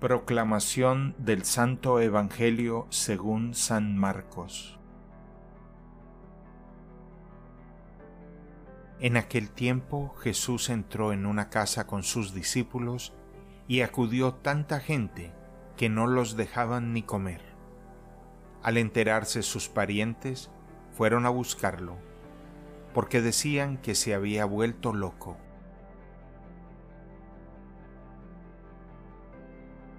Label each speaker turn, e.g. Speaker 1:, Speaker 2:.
Speaker 1: Proclamación del Santo Evangelio según San Marcos. En aquel tiempo Jesús entró en una casa con sus discípulos y acudió tanta gente que no los dejaban ni comer. Al enterarse sus parientes, fueron a buscarlo, porque decían que se había vuelto loco.